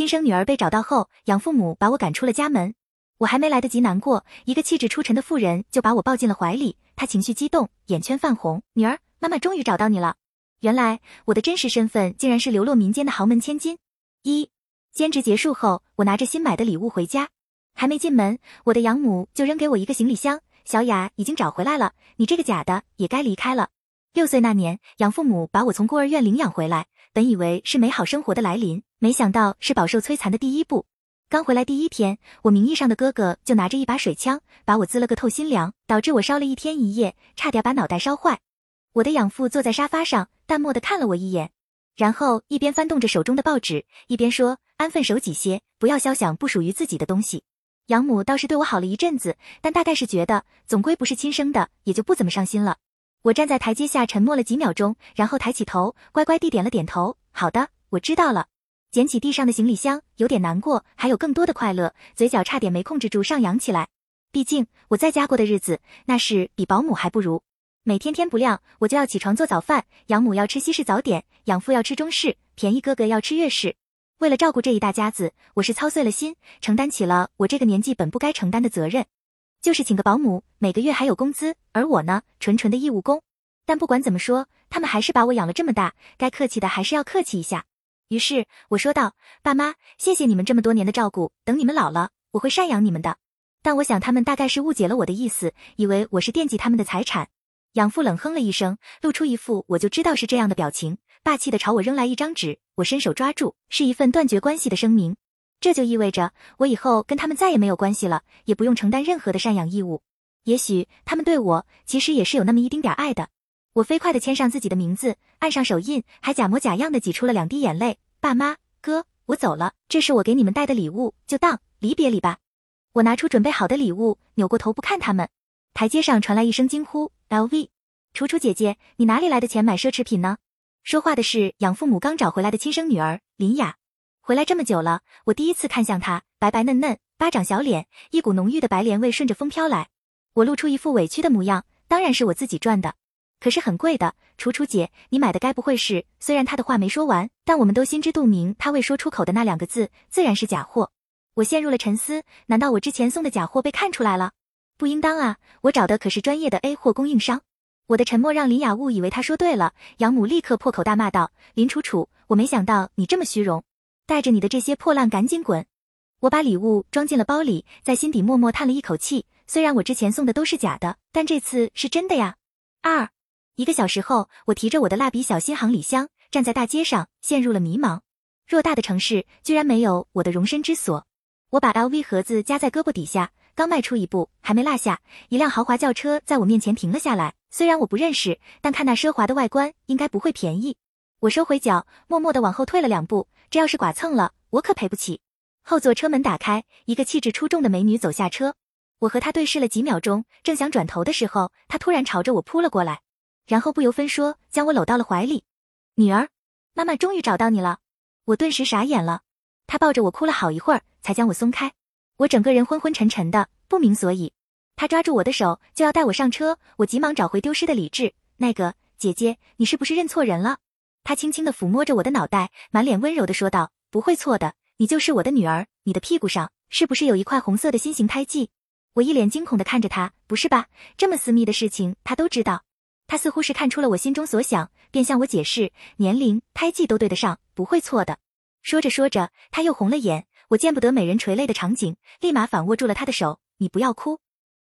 亲生女儿被找到后，养父母把我赶出了家门。我还没来得及难过，一个气质出尘的妇人就把我抱进了怀里。她情绪激动，眼圈泛红。女儿，妈妈终于找到你了。原来我的真实身份竟然是流落民间的豪门千金。一兼职结束后，我拿着新买的礼物回家，还没进门，我的养母就扔给我一个行李箱。小雅已经找回来了，你这个假的也该离开了。六岁那年，养父母把我从孤儿院领养回来，本以为是美好生活的来临，没想到是饱受摧残的第一步。刚回来第一天，我名义上的哥哥就拿着一把水枪把我滋了个透心凉，导致我烧了一天一夜，差点把脑袋烧坏。我的养父坐在沙发上，淡漠的看了我一眼，然后一边翻动着手中的报纸，一边说：“安分守己些，不要肖想不属于自己的东西。”养母倒是对我好了一阵子，但大概是觉得总归不是亲生的，也就不怎么上心了。我站在台阶下沉默了几秒钟，然后抬起头，乖乖地点了点头。好的，我知道了。捡起地上的行李箱，有点难过，还有更多的快乐，嘴角差点没控制住上扬起来。毕竟我在家过的日子，那是比保姆还不如。每天天不亮，我就要起床做早饭，养母要吃西式早点，养父要吃中式，便宜哥哥要吃粤式。为了照顾这一大家子，我是操碎了心，承担起了我这个年纪本不该承担的责任，就是请个保姆，每个月还有工资，而我呢，纯纯的义务工。但不管怎么说，他们还是把我养了这么大，该客气的还是要客气一下。于是我说道：“爸妈，谢谢你们这么多年的照顾，等你们老了，我会赡养你们的。”但我想他们大概是误解了我的意思，以为我是惦记他们的财产。养父冷哼了一声，露出一副我就知道是这样的表情。霸气的朝我扔来一张纸，我伸手抓住，是一份断绝关系的声明。这就意味着我以后跟他们再也没有关系了，也不用承担任何的赡养义务。也许他们对我其实也是有那么一丁点爱的。我飞快的签上自己的名字，按上手印，还假模假样的挤出了两滴眼泪。爸妈，哥，我走了，这是我给你们带的礼物，就当离别礼吧。我拿出准备好的礼物，扭过头不看他们。台阶上传来一声惊呼：“LV，楚楚姐姐，你哪里来的钱买奢侈品呢？”说话的是养父母刚找回来的亲生女儿林雅，回来这么久了，我第一次看向她，白白嫩嫩，巴掌小脸，一股浓郁的白莲味顺着风飘来。我露出一副委屈的模样，当然是我自己赚的，可是很贵的。楚楚姐，你买的该不会是……虽然她的话没说完，但我们都心知肚明，她未说出口的那两个字自然是假货。我陷入了沉思，难道我之前送的假货被看出来了？不应当啊，我找的可是专业的 A 货供应商。我的沉默让林雅误以为她说对了，养母立刻破口大骂道：“林楚楚，我没想到你这么虚荣，带着你的这些破烂赶紧滚！”我把礼物装进了包里，在心底默默叹了一口气。虽然我之前送的都是假的，但这次是真的呀。二一个小时后，我提着我的蜡笔小新行李箱，站在大街上，陷入了迷茫。偌大的城市，居然没有我的容身之所。我把 LV 盒子夹在胳膊底下，刚迈出一步，还没落下，一辆豪华轿车在我面前停了下来。虽然我不认识，但看那奢华的外观，应该不会便宜。我收回脚，默默地往后退了两步。这要是剐蹭了，我可赔不起。后座车门打开，一个气质出众的美女走下车。我和她对视了几秒钟，正想转头的时候，她突然朝着我扑了过来，然后不由分说将我搂到了怀里。女儿，妈妈终于找到你了。我顿时傻眼了。她抱着我哭了好一会儿，才将我松开。我整个人昏昏沉沉的，不明所以。她抓住我的手就要带我上车，我急忙找回丢失的理智。那个姐姐，你是不是认错人了？他轻轻地抚摸着我的脑袋，满脸温柔地说道：“不会错的，你就是我的女儿。你的屁股上是不是有一块红色的心形胎记？”我一脸惊恐地看着他，不是吧？这么私密的事情他都知道？他似乎是看出了我心中所想，便向我解释：年龄、胎记都对得上，不会错的。说着说着，他又红了眼。我见不得美人垂泪的场景，立马反握住了他的手：“你不要哭。”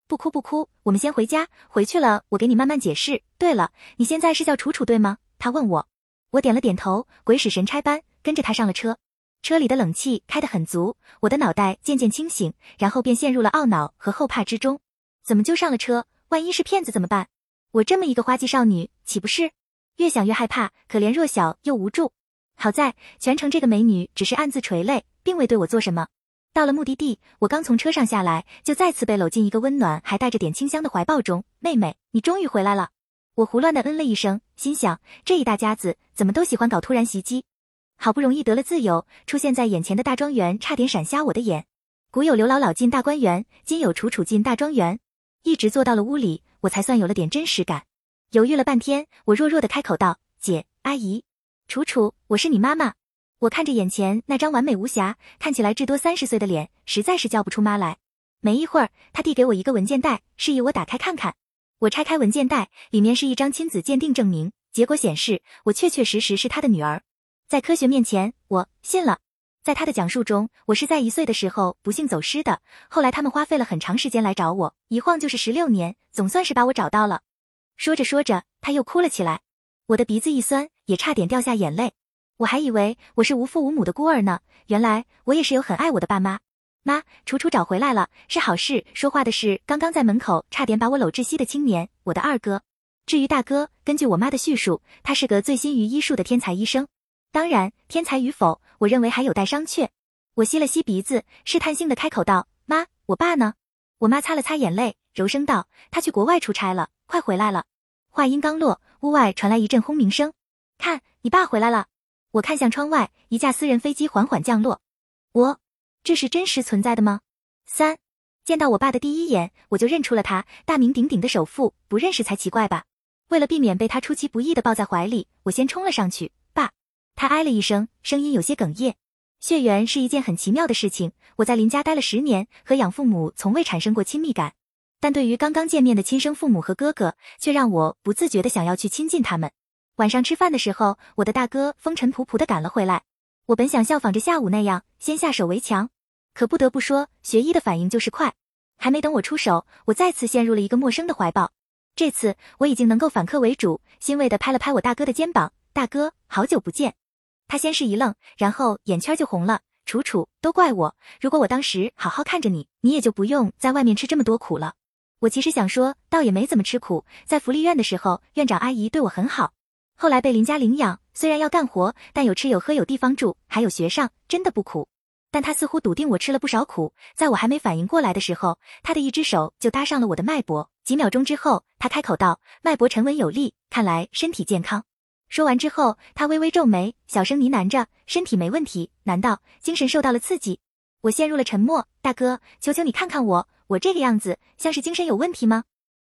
不哭不哭，我们先回家。回去了，我给你慢慢解释。对了，你现在是叫楚楚对吗？他问我，我点了点头，鬼使神差般跟着他上了车。车里的冷气开得很足，我的脑袋渐渐清醒，然后便陷入了懊恼和后怕之中。怎么就上了车？万一是骗子怎么办？我这么一个花季少女，岂不是？越想越害怕，可怜弱小又无助。好在全程这个美女只是暗自垂泪，并未对我做什么。到了目的地，我刚从车上下来，就再次被搂进一个温暖还带着点清香的怀抱中。妹妹，你终于回来了！我胡乱的嗯了一声，心想这一大家子怎么都喜欢搞突然袭击。好不容易得了自由，出现在眼前的大庄园差点闪瞎我的眼。古有刘姥姥进大观园，今有楚楚进大庄园，一直坐到了屋里，我才算有了点真实感。犹豫了半天，我弱弱的开口道：“姐，阿姨，楚楚，我是你妈妈。”我看着眼前那张完美无瑕、看起来至多三十岁的脸，实在是叫不出妈来。没一会儿，他递给我一个文件袋，示意我打开看看。我拆开文件袋，里面是一张亲子鉴定证明，结果显示我确确实实是他的女儿。在科学面前，我信了。在他的讲述中，我是在一岁的时候不幸走失的，后来他们花费了很长时间来找我，一晃就是十六年，总算是把我找到了。说着说着，他又哭了起来，我的鼻子一酸，也差点掉下眼泪。我还以为我是无父无母的孤儿呢，原来我也是有很爱我的爸妈。妈，楚楚找回来了，是好事。说话的是刚刚在门口差点把我搂窒息的青年，我的二哥。至于大哥，根据我妈的叙述，他是个醉心于医术的天才医生。当然，天才与否，我认为还有待商榷。我吸了吸鼻子，试探性的开口道：“妈，我爸呢？”我妈擦了擦眼泪，柔声道：“他去国外出差了，快回来了。”话音刚落，屋外传来一阵轰鸣声。看，你爸回来了。我看向窗外，一架私人飞机缓缓降落。我。这是真实存在的吗？三，见到我爸的第一眼，我就认出了他，大名鼎鼎的首富，不认识才奇怪吧？为了避免被他出其不意的抱在怀里，我先冲了上去。爸，他哎了一声，声音有些哽咽。血缘是一件很奇妙的事情。我在林家待了十年，和养父母从未产生过亲密感，但对于刚刚见面的亲生父母和哥哥，却让我不自觉的想要去亲近他们。晚上吃饭的时候，我的大哥风尘仆仆的赶了回来。我本想效仿着下午那样，先下手为强。可不得不说，学医的反应就是快。还没等我出手，我再次陷入了一个陌生的怀抱。这次我已经能够反客为主，欣慰地拍了拍我大哥的肩膀：“大哥，好久不见。”他先是一愣，然后眼圈就红了。楚楚，都怪我。如果我当时好好看着你，你也就不用在外面吃这么多苦了。我其实想说，倒也没怎么吃苦。在福利院的时候，院长阿姨对我很好。后来被林家领养，虽然要干活，但有吃有喝有地方住，还有学上，真的不苦。但他似乎笃定我吃了不少苦，在我还没反应过来的时候，他的一只手就搭上了我的脉搏。几秒钟之后，他开口道：“脉搏沉稳有力，看来身体健康。”说完之后，他微微皱眉，小声呢喃着：“身体没问题，难道精神受到了刺激？”我陷入了沉默。大哥，求求你看看我，我这个样子像是精神有问题吗？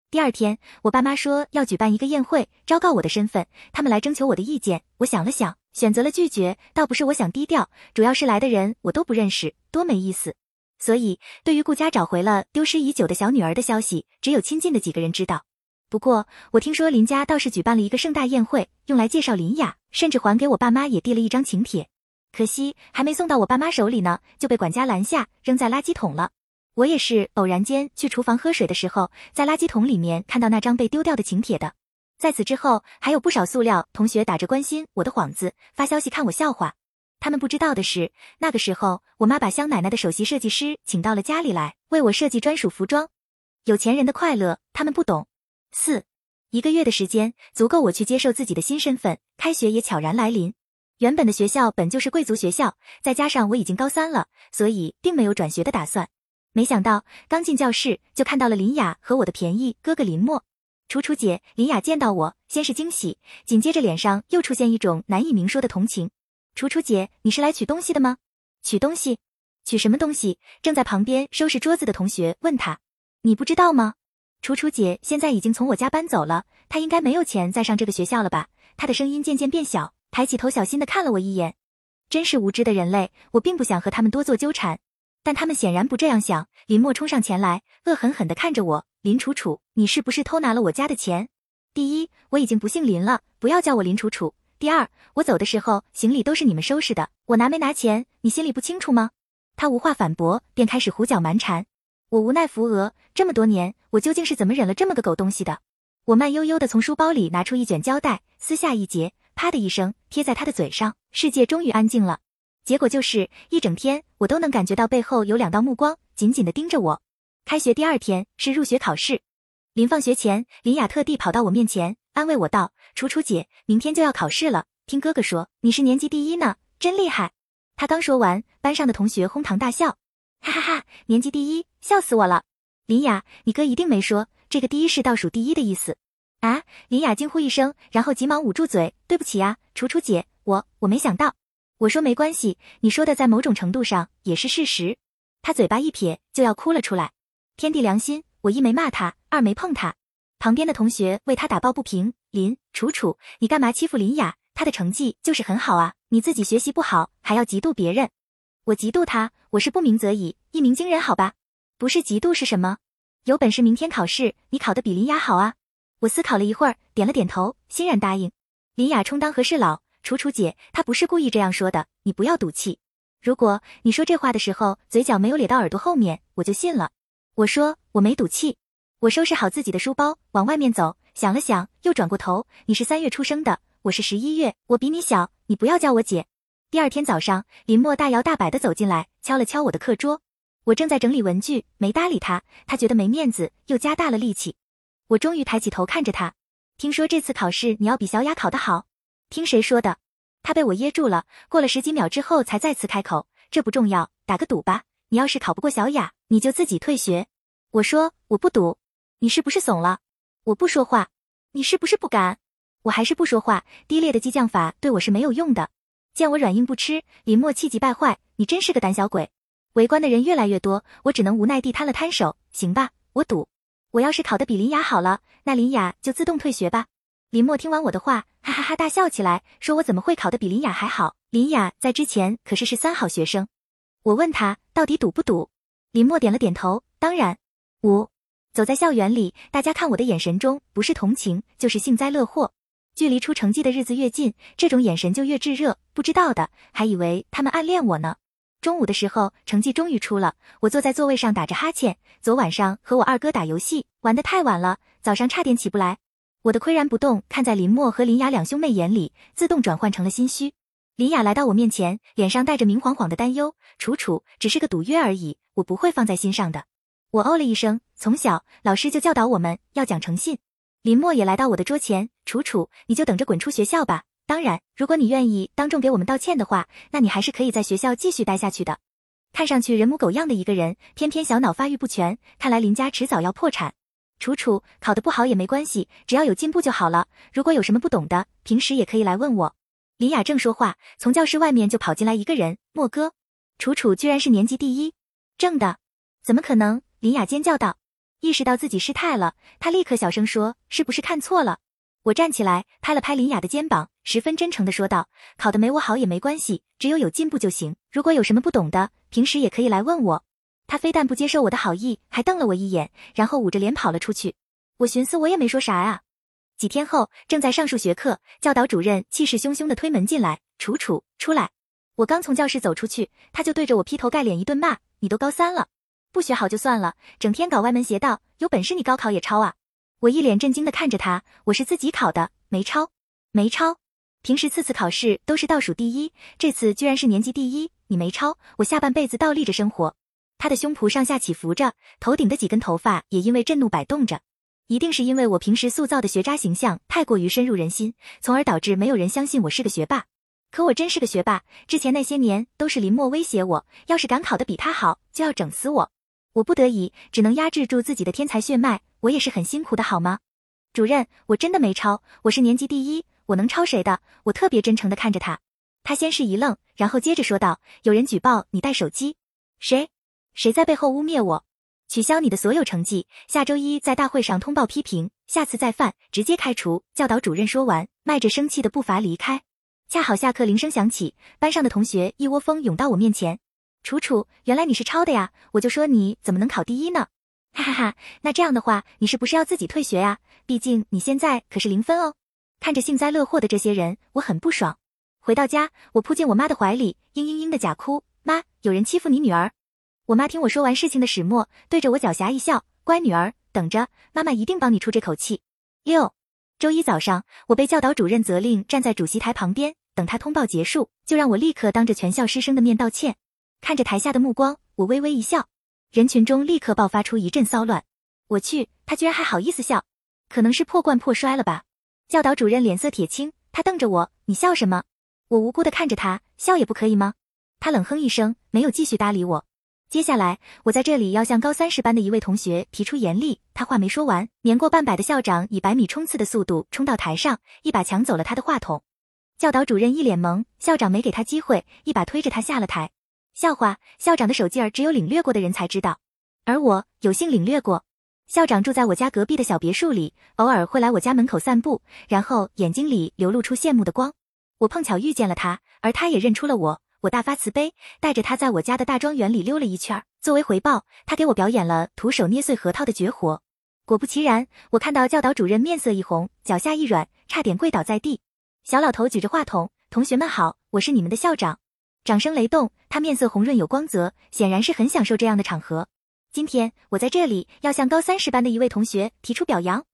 第二天，我爸妈说要举办一个宴会，昭告我的身份，他们来征求我的意见。我想了想，选择了拒绝。倒不是我想低调，主要是来的人我都不认识，多没意思。所以，对于顾家找回了丢失已久的小女儿的消息，只有亲近的几个人知道。不过，我听说林家倒是举办了一个盛大宴会，用来介绍林雅，甚至还给我爸妈也递了一张请帖。可惜，还没送到我爸妈手里呢，就被管家拦下，扔在垃圾桶了。我也是偶然间去厨房喝水的时候，在垃圾桶里面看到那张被丢掉的请帖的。在此之后，还有不少塑料同学打着关心我的幌子发消息看我笑话。他们不知道的是，那个时候我妈把香奶奶的首席设计师请到了家里来，为我设计专属服装。有钱人的快乐，他们不懂。四一个月的时间足够我去接受自己的新身份，开学也悄然来临。原本的学校本就是贵族学校，再加上我已经高三了，所以并没有转学的打算。没想到刚进教室就看到了林雅和我的便宜哥哥林墨，楚楚姐。林雅见到我，先是惊喜，紧接着脸上又出现一种难以明说的同情。楚楚姐，你是来取东西的吗？取东西？取什么东西？正在旁边收拾桌子的同学问他，你不知道吗？楚楚姐现在已经从我家搬走了，她应该没有钱再上这个学校了吧？她的声音渐渐变小，抬起头小心的看了我一眼。真是无知的人类，我并不想和他们多做纠缠。但他们显然不这样想。林墨冲上前来，恶狠狠地看着我：“林楚楚，你是不是偷拿了我家的钱？第一，我已经不姓林了，不要叫我林楚楚。第二，我走的时候行李都是你们收拾的，我拿没拿钱，你心里不清楚吗？”他无话反驳，便开始胡搅蛮缠。我无奈扶额，这么多年，我究竟是怎么忍了这么个狗东西的？我慢悠悠地从书包里拿出一卷胶带，撕下一截，啪的一声贴在他的嘴上，世界终于安静了。结果就是一整天，我都能感觉到背后有两道目光紧紧的盯着我。开学第二天是入学考试，临放学前，林雅特地跑到我面前安慰我道：“楚楚姐，明天就要考试了，听哥哥说你是年级第一呢，真厉害。”他刚说完，班上的同学哄堂大笑，哈哈哈，年级第一，笑死我了。林雅，你哥一定没说这个第一是倒数第一的意思啊！林雅惊呼一声，然后急忙捂住嘴，对不起呀，楚楚姐，我我没想到。我说没关系，你说的在某种程度上也是事实。他嘴巴一撇，就要哭了出来。天地良心，我一没骂他，二没碰他。旁边的同学为他打抱不平。林楚楚，你干嘛欺负林雅？她的成绩就是很好啊，你自己学习不好，还要嫉妒别人。我嫉妒他，我是不鸣则已，一鸣惊人，好吧？不是嫉妒是什么？有本事明天考试，你考得比林雅好啊！我思考了一会儿，点了点头，欣然答应。林雅充当和事佬，楚楚姐，她不是故意这样说的，你不要赌气。如果你说这话的时候嘴角没有咧到耳朵后面，我就信了。我说我没赌气。我收拾好自己的书包，往外面走，想了想，又转过头。你是三月出生的，我是十一月，我比你小，你不要叫我姐。第二天早上，林默大摇大摆地走进来，敲了敲我的课桌。我正在整理文具，没搭理他。他觉得没面子，又加大了力气。我终于抬起头看着他。听说这次考试你要比小雅考得好？听谁说的？他被我噎住了。过了十几秒之后，才再次开口。这不重要，打个赌吧。你要是考不过小雅，你就自己退学。我说我不赌。你是不是怂了？我不说话。你是不是不敢？我还是不说话。低劣的激将法对我是没有用的。见我软硬不吃，林默气急败坏。你真是个胆小鬼。围观的人越来越多，我只能无奈地摊了摊手。行吧，我赌。我要是考得比林雅好了，那林雅就自动退学吧。林默听完我的话，哈哈哈大笑起来，说我怎么会考得比林雅还好？林雅在之前可是是三好学生。我问他到底赌不赌？林默点了点头，当然。五。走在校园里，大家看我的眼神中不是同情，就是幸灾乐祸。距离出成绩的日子越近，这种眼神就越炙热。不知道的还以为他们暗恋我呢。中午的时候，成绩终于出了，我坐在座位上打着哈欠。昨晚上和我二哥打游戏玩得太晚了，早上差点起不来。我的岿然不动，看在林默和林雅两兄妹眼里，自动转换成了心虚。林雅来到我面前，脸上带着明晃晃的担忧：“楚楚，只是个赌约而已，我不会放在心上的。”我哦了一声，从小老师就教导我们要讲诚信。林默也来到我的桌前，楚楚，你就等着滚出学校吧。当然，如果你愿意当众给我们道歉的话，那你还是可以在学校继续待下去的。看上去人模狗样的一个人，偏偏小脑发育不全，看来林家迟早要破产。楚楚，考得不好也没关系，只要有进步就好了。如果有什么不懂的，平时也可以来问我。林雅正说话，从教室外面就跑进来一个人，莫哥。楚楚居然是年级第一，正的，怎么可能？林雅尖叫道，意识到自己失态了，她立刻小声说：“是不是看错了？”我站起来，拍了拍林雅的肩膀，十分真诚的说道：“考得没我好也没关系，只有有进步就行。如果有什么不懂的，平时也可以来问我。”他非但不接受我的好意，还瞪了我一眼，然后捂着脸跑了出去。我寻思我也没说啥啊。几天后，正在上数学课，教导主任气势汹汹的推门进来：“楚楚，出来！”我刚从教室走出去，他就对着我劈头盖脸一顿骂：“你都高三了！”不学好就算了，整天搞歪门邪道，有本事你高考也抄啊！我一脸震惊的看着他，我是自己考的，没抄，没抄。平时次次考试都是倒数第一，这次居然是年级第一，你没抄，我下半辈子倒立着生活。他的胸脯上下起伏着，头顶的几根头发也因为震怒摆动着，一定是因为我平时塑造的学渣形象太过于深入人心，从而导致没有人相信我是个学霸。可我真是个学霸，之前那些年都是林默威胁我，要是敢考得比他好，就要整死我。我不得已只能压制住自己的天才血脉，我也是很辛苦的，好吗？主任，我真的没抄，我是年级第一，我能抄谁的？我特别真诚的看着他，他先是一愣，然后接着说道：“有人举报你带手机，谁？谁在背后污蔑我？取消你的所有成绩，下周一在大会上通报批评，下次再犯直接开除。”教导主任说完，迈着生气的步伐离开。恰好下课铃声响起，班上的同学一窝蜂涌到我面前。楚楚，原来你是抄的呀！我就说你怎么能考第一呢？哈哈哈，那这样的话，你是不是要自己退学呀？毕竟你现在可是零分哦。看着幸灾乐祸的这些人，我很不爽。回到家，我扑进我妈的怀里，嘤嘤嘤的假哭。妈，有人欺负你女儿。我妈听我说完事情的始末，对着我狡黠一笑，乖女儿，等着，妈妈一定帮你出这口气。六，周一早上，我被教导主任责令站在主席台旁边，等他通报结束，就让我立刻当着全校师生的面道歉。看着台下的目光，我微微一笑，人群中立刻爆发出一阵骚乱。我去，他居然还好意思笑，可能是破罐破摔了吧？教导主任脸色铁青，他瞪着我，你笑什么？我无辜的看着他，笑也不可以吗？他冷哼一声，没有继续搭理我。接下来，我在这里要向高三十班的一位同学提出严厉。他话没说完，年过半百的校长以百米冲刺的速度冲到台上，一把抢走了他的话筒。教导主任一脸懵，校长没给他机会，一把推着他下了台。笑话，校长的手劲儿只有领略过的人才知道，而我有幸领略过。校长住在我家隔壁的小别墅里，偶尔会来我家门口散步，然后眼睛里流露出羡慕的光。我碰巧遇见了他，而他也认出了我。我大发慈悲，带着他在我家的大庄园里溜了一圈。作为回报，他给我表演了徒手捏碎核桃的绝活。果不其然，我看到教导主任面色一红，脚下一软，差点跪倒在地。小老头举着话筒：“同学们好，我是你们的校长。”掌声雷动，他面色红润有光泽，显然是很享受这样的场合。今天我在这里要向高三十班的一位同学提出表扬。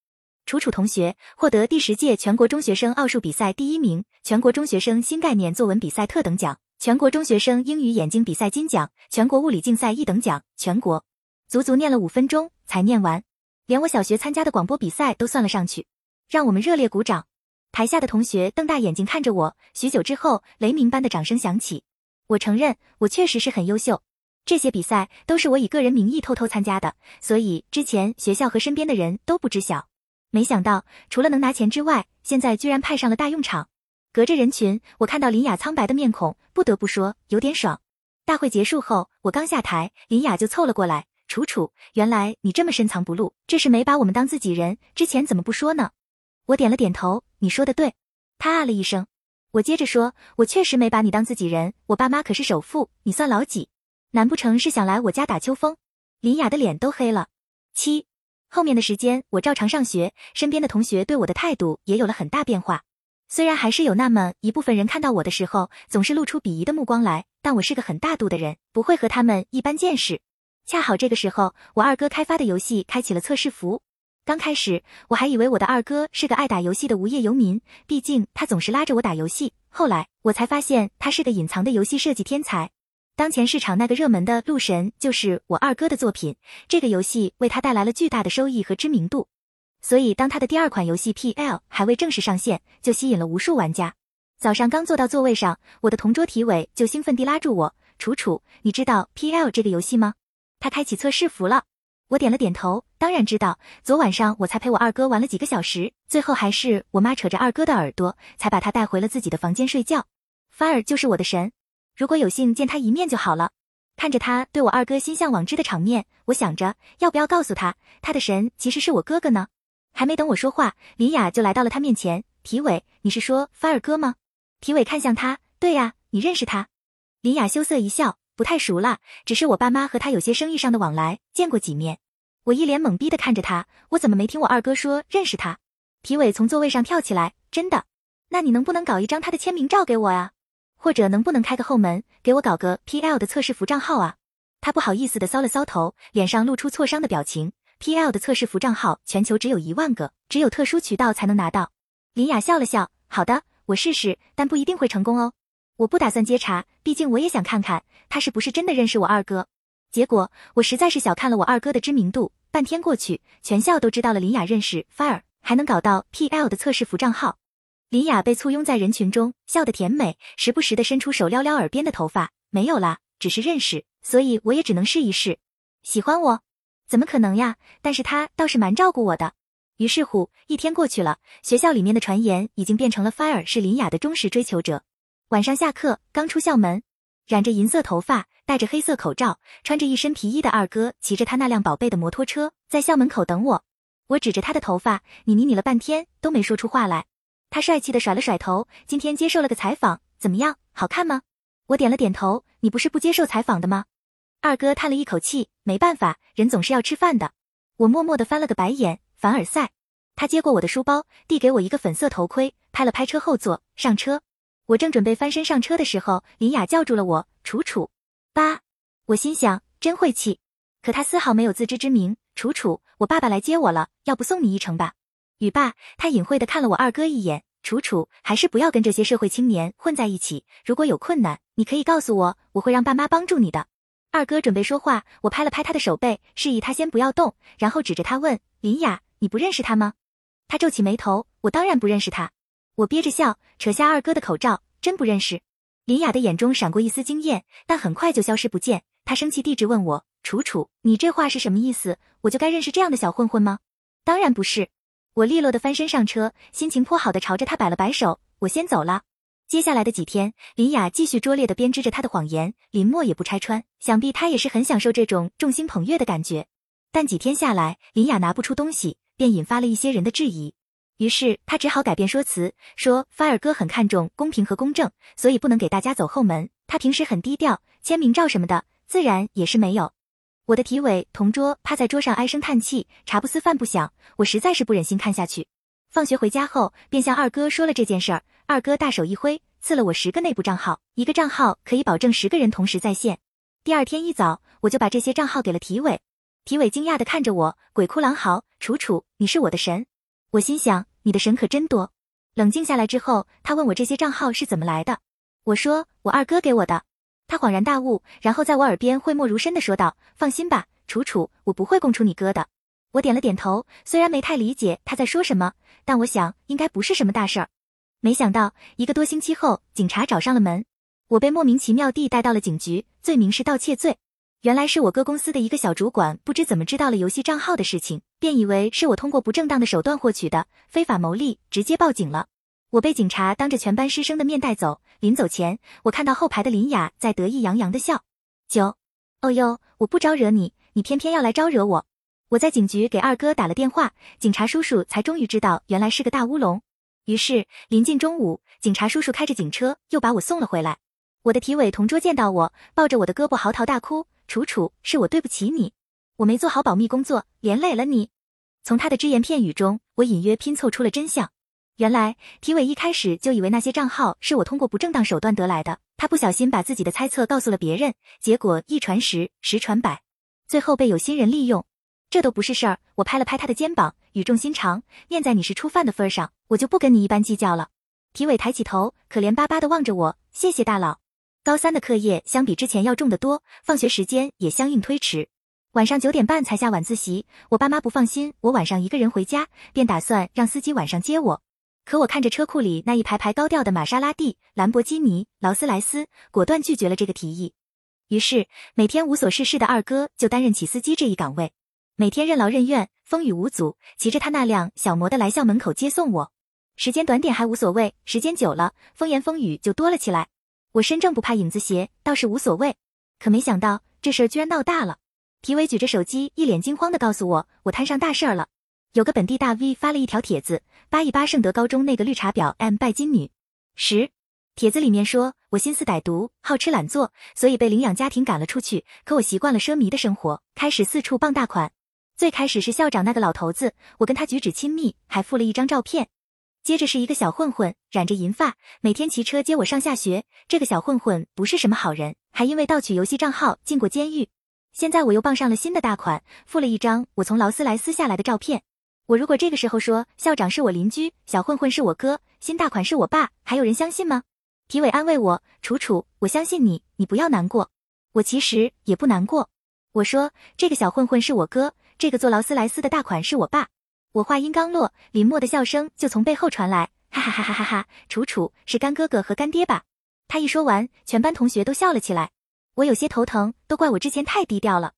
楚楚同学获得第十届全国中学生奥数比赛第一名，全国中学生新概念作文比赛特等奖，全国中学生英语眼睛比赛金奖，全国物理竞赛一等奖，全国。足足念了五分钟才念完，连我小学参加的广播比赛都算了上去，让我们热烈鼓掌。台下的同学瞪大眼睛看着我，许久之后，雷鸣般的掌声响起。我承认，我确实是很优秀。这些比赛都是我以个人名义偷偷参加的，所以之前学校和身边的人都不知晓。没想到，除了能拿钱之外，现在居然派上了大用场。隔着人群，我看到林雅苍白的面孔，不得不说有点爽。大会结束后，我刚下台，林雅就凑了过来：“楚楚，原来你这么深藏不露，这是没把我们当自己人，之前怎么不说呢？”我点了点头：“你说的对。”他啊了一声。我接着说：“我确实没把你当自己人，我爸妈可是首富，你算老几？难不成是想来我家打秋风？”林雅的脸都黑了。七。后面的时间，我照常上学，身边的同学对我的态度也有了很大变化。虽然还是有那么一部分人看到我的时候，总是露出鄙夷的目光来，但我是个很大度的人，不会和他们一般见识。恰好这个时候，我二哥开发的游戏开启了测试服。刚开始，我还以为我的二哥是个爱打游戏的无业游民，毕竟他总是拉着我打游戏。后来，我才发现他是个隐藏的游戏设计天才。当前市场那个热门的《鹿神》就是我二哥的作品，这个游戏为他带来了巨大的收益和知名度，所以当他的第二款游戏 PL 还未正式上线，就吸引了无数玩家。早上刚坐到座位上，我的同桌体委就兴奋地拉住我：“楚楚，你知道 PL 这个游戏吗？他开启测试服了。”我点了点头，当然知道。昨晚上我才陪我二哥玩了几个小时，最后还是我妈扯着二哥的耳朵，才把他带回了自己的房间睡觉。法尔就是我的神。如果有幸见他一面就好了。看着他对我二哥心向往之的场面，我想着要不要告诉他，他的神其实是我哥哥呢？还没等我说话，林雅就来到了他面前。体委，你是说发尔哥吗？体委看向他，对呀，你认识他？林雅羞涩一笑，不太熟了，只是我爸妈和他有些生意上的往来，见过几面。我一脸懵逼的看着他，我怎么没听我二哥说认识他？体委从座位上跳起来，真的？那你能不能搞一张他的签名照给我呀？或者能不能开个后门，给我搞个 PL 的测试服账号啊？他不好意思的搔了搔头，脸上露出挫伤的表情。PL 的测试服账号全球只有一万个，只有特殊渠道才能拿到。林雅笑了笑，好的，我试试，但不一定会成功哦。我不打算接茬，毕竟我也想看看他是不是真的认识我二哥。结果我实在是小看了我二哥的知名度，半天过去，全校都知道了林雅认识 Fire，还能搞到 PL 的测试服账号。林雅被簇拥在人群中，笑得甜美，时不时的伸出手撩撩耳边的头发。没有啦，只是认识，所以我也只能试一试。喜欢我？怎么可能呀？但是他倒是蛮照顾我的。于是乎，一天过去了，学校里面的传言已经变成了 Fire 是林雅的忠实追求者。晚上下课，刚出校门，染着银色头发，戴着黑色口罩，穿着一身皮衣的二哥骑着他那辆宝贝的摩托车在校门口等我。我指着他的头发，你你你了半天都没说出话来。他帅气的甩了甩头，今天接受了个采访，怎么样？好看吗？我点了点头。你不是不接受采访的吗？二哥叹了一口气，没办法，人总是要吃饭的。我默默的翻了个白眼。凡尔赛。他接过我的书包，递给我一个粉色头盔，拍了拍车后座，上车。我正准备翻身上车的时候，林雅叫住了我，楚楚。爸，我心想真晦气，可他丝毫没有自知之明。楚楚，我爸爸来接我了，要不送你一程吧？雨爸，他隐晦的看了我二哥一眼，楚楚还是不要跟这些社会青年混在一起。如果有困难，你可以告诉我，我会让爸妈帮助你的。二哥准备说话，我拍了拍他的手背，示意他先不要动，然后指着他问林雅：“你不认识他吗？”他皱起眉头，我当然不认识他。我憋着笑，扯下二哥的口罩，真不认识。林雅的眼中闪过一丝惊艳，但很快就消失不见。他生气地质问我：“楚楚，你这话是什么意思？我就该认识这样的小混混吗？”当然不是。我利落的翻身上车，心情颇好的朝着他摆了摆手，我先走了。接下来的几天，林雅继续拙劣的编织着他的谎言，林墨也不拆穿，想必他也是很享受这种众星捧月的感觉。但几天下来，林雅拿不出东西，便引发了一些人的质疑。于是他只好改变说辞，说发尔哥很看重公平和公正，所以不能给大家走后门。他平时很低调，签名照什么的自然也是没有。我的体委同桌趴在桌上唉声叹气，茶不思饭不想，我实在是不忍心看下去。放学回家后，便向二哥说了这件事儿。二哥大手一挥，赐了我十个内部账号，一个账号可以保证十个人同时在线。第二天一早，我就把这些账号给了体委。体委惊讶地看着我，鬼哭狼嚎：“楚楚，你是我的神！”我心想，你的神可真多。冷静下来之后，他问我这些账号是怎么来的。我说我二哥给我的。他恍然大悟，然后在我耳边讳莫如深地说道：“放心吧，楚楚，我不会供出你哥的。”我点了点头，虽然没太理解他在说什么，但我想应该不是什么大事儿。没想到一个多星期后，警察找上了门，我被莫名其妙地带到了警局，罪名是盗窃罪。原来是我哥公司的一个小主管，不知怎么知道了游戏账号的事情，便以为是我通过不正当的手段获取的，非法牟利，直接报警了。我被警察当着全班师生的面带走。临走前，我看到后排的林雅在得意洋洋的笑。九，哦哟，我不招惹你，你偏偏要来招惹我。我在警局给二哥打了电话，警察叔叔才终于知道原来是个大乌龙。于是临近中午，警察叔叔开着警车又把我送了回来。我的体委同桌见到我，抱着我的胳膊嚎啕大哭。楚楚，是我对不起你，我没做好保密工作，连累了你。从他的只言片语中，我隐约拼凑出了真相。原来体委一开始就以为那些账号是我通过不正当手段得来的，他不小心把自己的猜测告诉了别人，结果一传十，十传百，最后被有心人利用。这都不是事儿。我拍了拍他的肩膀，语重心长，念在你是初犯的份上，我就不跟你一般计较了。体委抬起头，可怜巴巴的望着我，谢谢大佬。高三的课业相比之前要重得多，放学时间也相应推迟，晚上九点半才下晚自习。我爸妈不放心我晚上一个人回家，便打算让司机晚上接我。可我看着车库里那一排排高调的玛莎拉蒂、兰博基尼、劳斯莱斯，果断拒绝了这个提议。于是每天无所事事的二哥就担任起司机这一岗位，每天任劳任怨，风雨无阻，骑着他那辆小摩的来校门口接送我。时间短点还无所谓，时间久了，风言风语就多了起来。我身正不怕影子斜，倒是无所谓。可没想到这事儿居然闹大了。体委举着手机，一脸惊慌的告诉我，我摊上大事儿了。有个本地大 V 发了一条帖子，扒一扒圣德高中那个绿茶婊 M 拜金女。十，帖子里面说我心思歹毒，好吃懒做，所以被领养家庭赶了出去。可我习惯了奢靡的生活，开始四处傍大款。最开始是校长那个老头子，我跟他举止亲密，还附了一张照片。接着是一个小混混，染着银发，每天骑车接我上下学。这个小混混不是什么好人，还因为盗取游戏账号进过监狱。现在我又傍上了新的大款，附了一张我从劳斯莱斯下来的照片。我如果这个时候说校长是我邻居，小混混是我哥，新大款是我爸，还有人相信吗？体委安慰我，楚楚，我相信你，你不要难过。我其实也不难过。我说这个小混混是我哥，这个做劳斯莱斯的大款是我爸。我话音刚落，林默的笑声就从背后传来，哈哈哈哈哈哈！楚楚是干哥哥和干爹吧？他一说完，全班同学都笑了起来。我有些头疼，都怪我之前太低调了。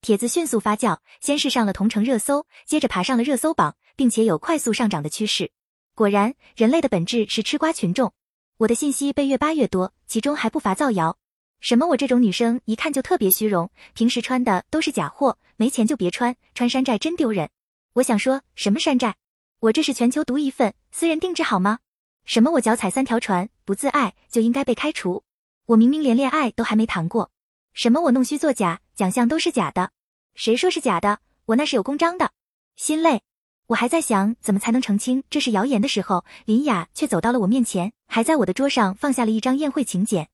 帖子迅速发酵，先是上了同城热搜，接着爬上了热搜榜，并且有快速上涨的趋势。果然，人类的本质是吃瓜群众。我的信息被越扒越多，其中还不乏造谣，什么我这种女生一看就特别虚荣，平时穿的都是假货，没钱就别穿，穿山寨真丢人。我想说什么山寨？我这是全球独一份私人定制好吗？什么我脚踩三条船不自爱就应该被开除？我明明连恋爱都还没谈过。什么我弄虚作假，奖项都是假的？谁说是假的？我那是有公章的。心累，我还在想怎么才能澄清这是谣言的时候，林雅却走到了我面前，还在我的桌上放下了一张宴会请柬。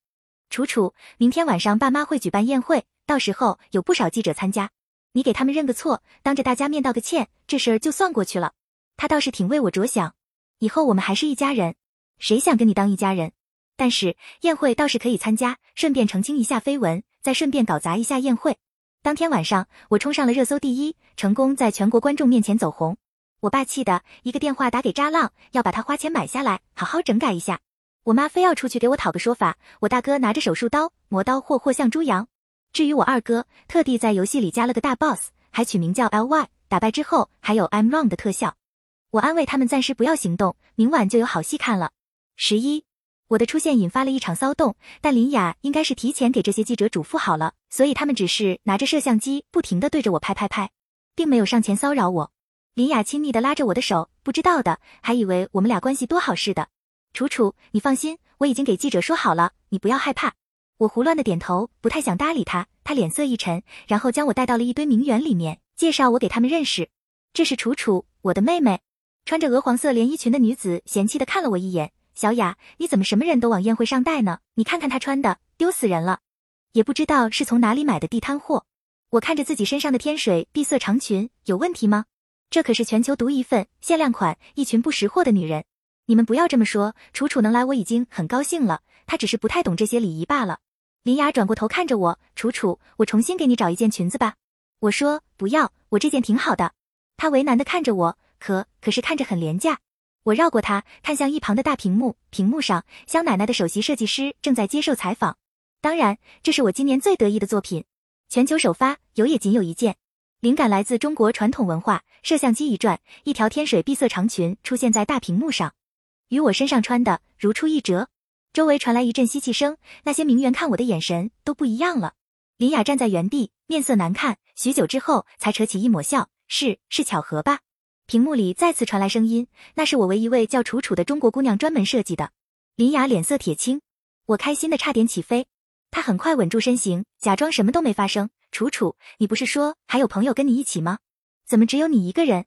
楚楚，明天晚上爸妈会举办宴会，到时候有不少记者参加。你给他们认个错，当着大家面道个歉，这事儿就算过去了。他倒是挺为我着想，以后我们还是一家人。谁想跟你当一家人？但是宴会倒是可以参加，顺便澄清一下绯闻，再顺便搞砸一下宴会。当天晚上，我冲上了热搜第一，成功在全国观众面前走红。我爸气的一个电话打给渣浪，要把他花钱买下来，好好整改一下。我妈非要出去给我讨个说法。我大哥拿着手术刀，磨刀霍霍像猪羊。至于我二哥，特地在游戏里加了个大 boss，还取名叫 Ly，打败之后还有 I'm wrong 的特效。我安慰他们暂时不要行动，明晚就有好戏看了。十一，我的出现引发了一场骚动，但林雅应该是提前给这些记者嘱咐好了，所以他们只是拿着摄像机不停的对着我拍拍拍，并没有上前骚扰我。林雅亲昵的拉着我的手，不知道的还以为我们俩关系多好似的。楚楚，你放心，我已经给记者说好了，你不要害怕。我胡乱的点头，不太想搭理他。他脸色一沉，然后将我带到了一堆名媛里面，介绍我给他们认识。这是楚楚，我的妹妹。穿着鹅黄色连衣裙的女子嫌弃的看了我一眼：“小雅，你怎么什么人都往宴会上带呢？你看看她穿的，丢死人了！也不知道是从哪里买的地摊货。”我看着自己身上的天水碧色长裙，有问题吗？这可是全球独一份限量款，一群不识货的女人。你们不要这么说，楚楚能来我已经很高兴了，她只是不太懂这些礼仪罢了。林雅转过头看着我，楚楚，我重新给你找一件裙子吧。我说不要，我这件挺好的。她为难的看着我，可可是看着很廉价。我绕过她，看向一旁的大屏幕，屏幕上香奶奶的首席设计师正在接受采访。当然，这是我今年最得意的作品，全球首发，有也仅有一件。灵感来自中国传统文化，摄像机一转，一条天水碧色长裙出现在大屏幕上。与我身上穿的如出一辙，周围传来一阵吸气声，那些名媛看我的眼神都不一样了。林雅站在原地，面色难看，许久之后才扯起一抹笑：“是是巧合吧？”屏幕里再次传来声音：“那是我为一位叫楚楚的中国姑娘专门设计的。”林雅脸色铁青，我开心的差点起飞。她很快稳住身形，假装什么都没发生：“楚楚，你不是说还有朋友跟你一起吗？怎么只有你一个人？”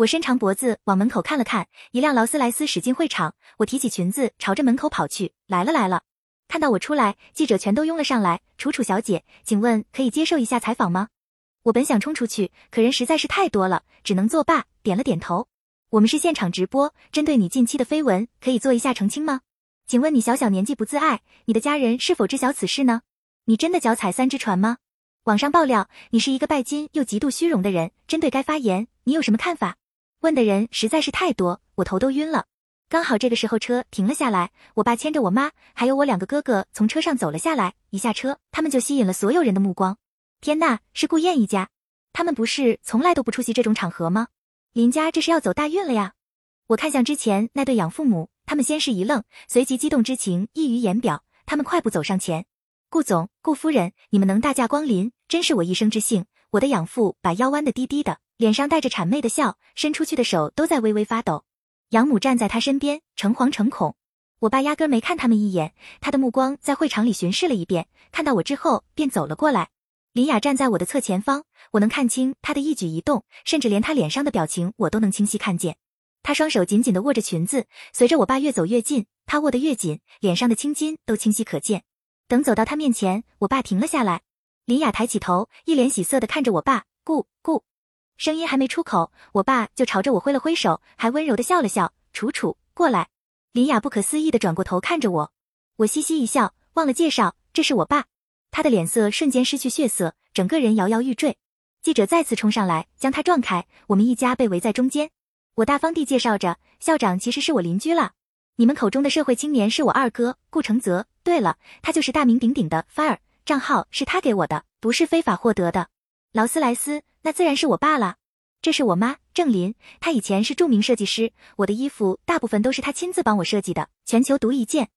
我伸长脖子往门口看了看，一辆劳斯莱斯驶进会场。我提起裙子，朝着门口跑去。来了来了！看到我出来，记者全都拥了上来。楚楚小姐，请问可以接受一下采访吗？我本想冲出去，可人实在是太多了，只能作罢，点了点头。我们是现场直播，针对你近期的绯闻，可以做一下澄清吗？请问你小小年纪不自爱，你的家人是否知晓此事呢？你真的脚踩三只船吗？网上爆料你是一个拜金又极度虚荣的人，针对该发言，你有什么看法？问的人实在是太多，我头都晕了。刚好这个时候车停了下来，我爸牵着我妈，还有我两个哥哥从车上走了下来。一下车，他们就吸引了所有人的目光。天呐，是顾燕一家，他们不是从来都不出席这种场合吗？林家这是要走大运了呀！我看向之前那对养父母，他们先是一愣，随即激动之情溢于言表。他们快步走上前，顾总、顾夫人，你们能大驾光临，真是我一生之幸。我的养父把腰弯得低低的。脸上带着谄媚的笑，伸出去的手都在微微发抖。养母站在他身边，诚惶诚恐。我爸压根没看他们一眼，他的目光在会场里巡视了一遍，看到我之后便走了过来。林雅站在我的侧前方，我能看清她的一举一动，甚至连她脸上的表情我都能清晰看见。她双手紧紧地握着裙子，随着我爸越走越近，她握得越紧，脸上的青筋都清晰可见。等走到他面前，我爸停了下来。林雅抬起头，一脸喜色地看着我爸，顾顾。声音还没出口，我爸就朝着我挥了挥手，还温柔的笑了笑。楚楚，过来。林雅不可思议的转过头看着我，我嘻嘻一笑，忘了介绍，这是我爸。他的脸色瞬间失去血色，整个人摇摇欲坠。记者再次冲上来，将他撞开。我们一家被围在中间。我大方地介绍着，校长其实是我邻居了。你们口中的社会青年是我二哥顾承泽。对了，他就是大名鼎鼎的 Fire，账号是他给我的，不是非法获得的。劳斯莱斯。那自然是我爸了，这是我妈郑林，她以前是著名设计师，我的衣服大部分都是她亲自帮我设计的，全球独一件。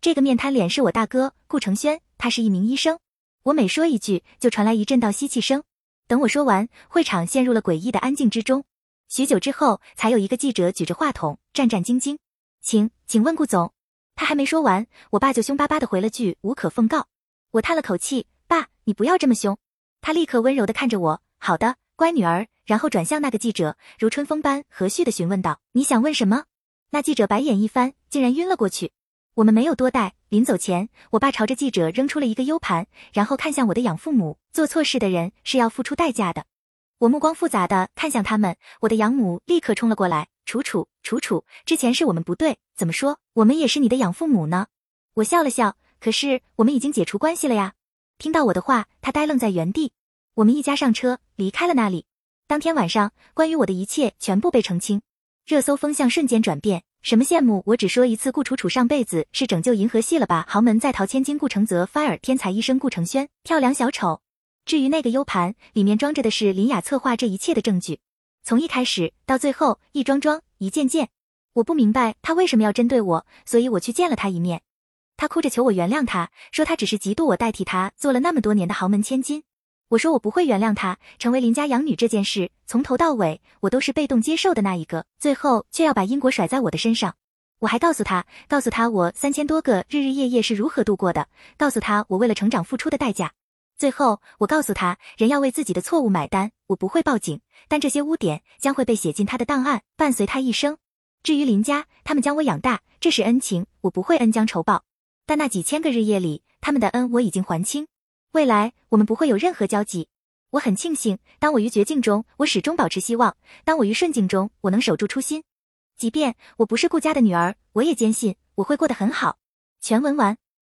这个面瘫脸是我大哥顾承轩，他是一名医生。我每说一句，就传来一阵道吸气声。等我说完，会场陷入了诡异的安静之中。许久之后，才有一个记者举着话筒，战战兢兢，请请问顾总。他还没说完，我爸就凶巴巴的回了句无可奉告。我叹了口气，爸，你不要这么凶。他立刻温柔的看着我。好的，乖女儿。然后转向那个记者，如春风般和煦的询问道：“你想问什么？”那记者白眼一翻，竟然晕了过去。我们没有多待，临走前，我爸朝着记者扔出了一个 U 盘，然后看向我的养父母：“做错事的人是要付出代价的。”我目光复杂的看向他们，我的养母立刻冲了过来：“楚楚，楚楚，之前是我们不对，怎么说，我们也是你的养父母呢？”我笑了笑，可是我们已经解除关系了呀。听到我的话，他呆愣在原地。我们一家上车离开了那里。当天晚上，关于我的一切全部被澄清，热搜风向瞬间转变。什么羡慕？我只说一次，顾楚楚上辈子是拯救银河系了吧？豪门在逃千金，顾承泽，fire 天才医生顾承轩，跳梁小丑。至于那个 U 盘，里面装着的是林雅策划这一切的证据，从一开始到最后，一桩桩，一件件。我不明白他为什么要针对我，所以我去见了他一面。他哭着求我原谅他，说他只是嫉妒我代替他做了那么多年的豪门千金。我说我不会原谅他成为林家养女这件事，从头到尾我都是被动接受的那一个，最后却要把因果甩在我的身上。我还告诉他，告诉他我三千多个日日夜夜是如何度过的，告诉他我为了成长付出的代价。最后，我告诉他，人要为自己的错误买单。我不会报警，但这些污点将会被写进他的档案，伴随他一生。至于林家，他们将我养大，这是恩情，我不会恩将仇报。但那几千个日夜里，他们的恩我已经还清。未来我们不会有任何交集。我很庆幸，当我于绝境中，我始终保持希望；当我于顺境中，我能守住初心。即便我不是顾家的女儿，我也坚信我会过得很好。全文完。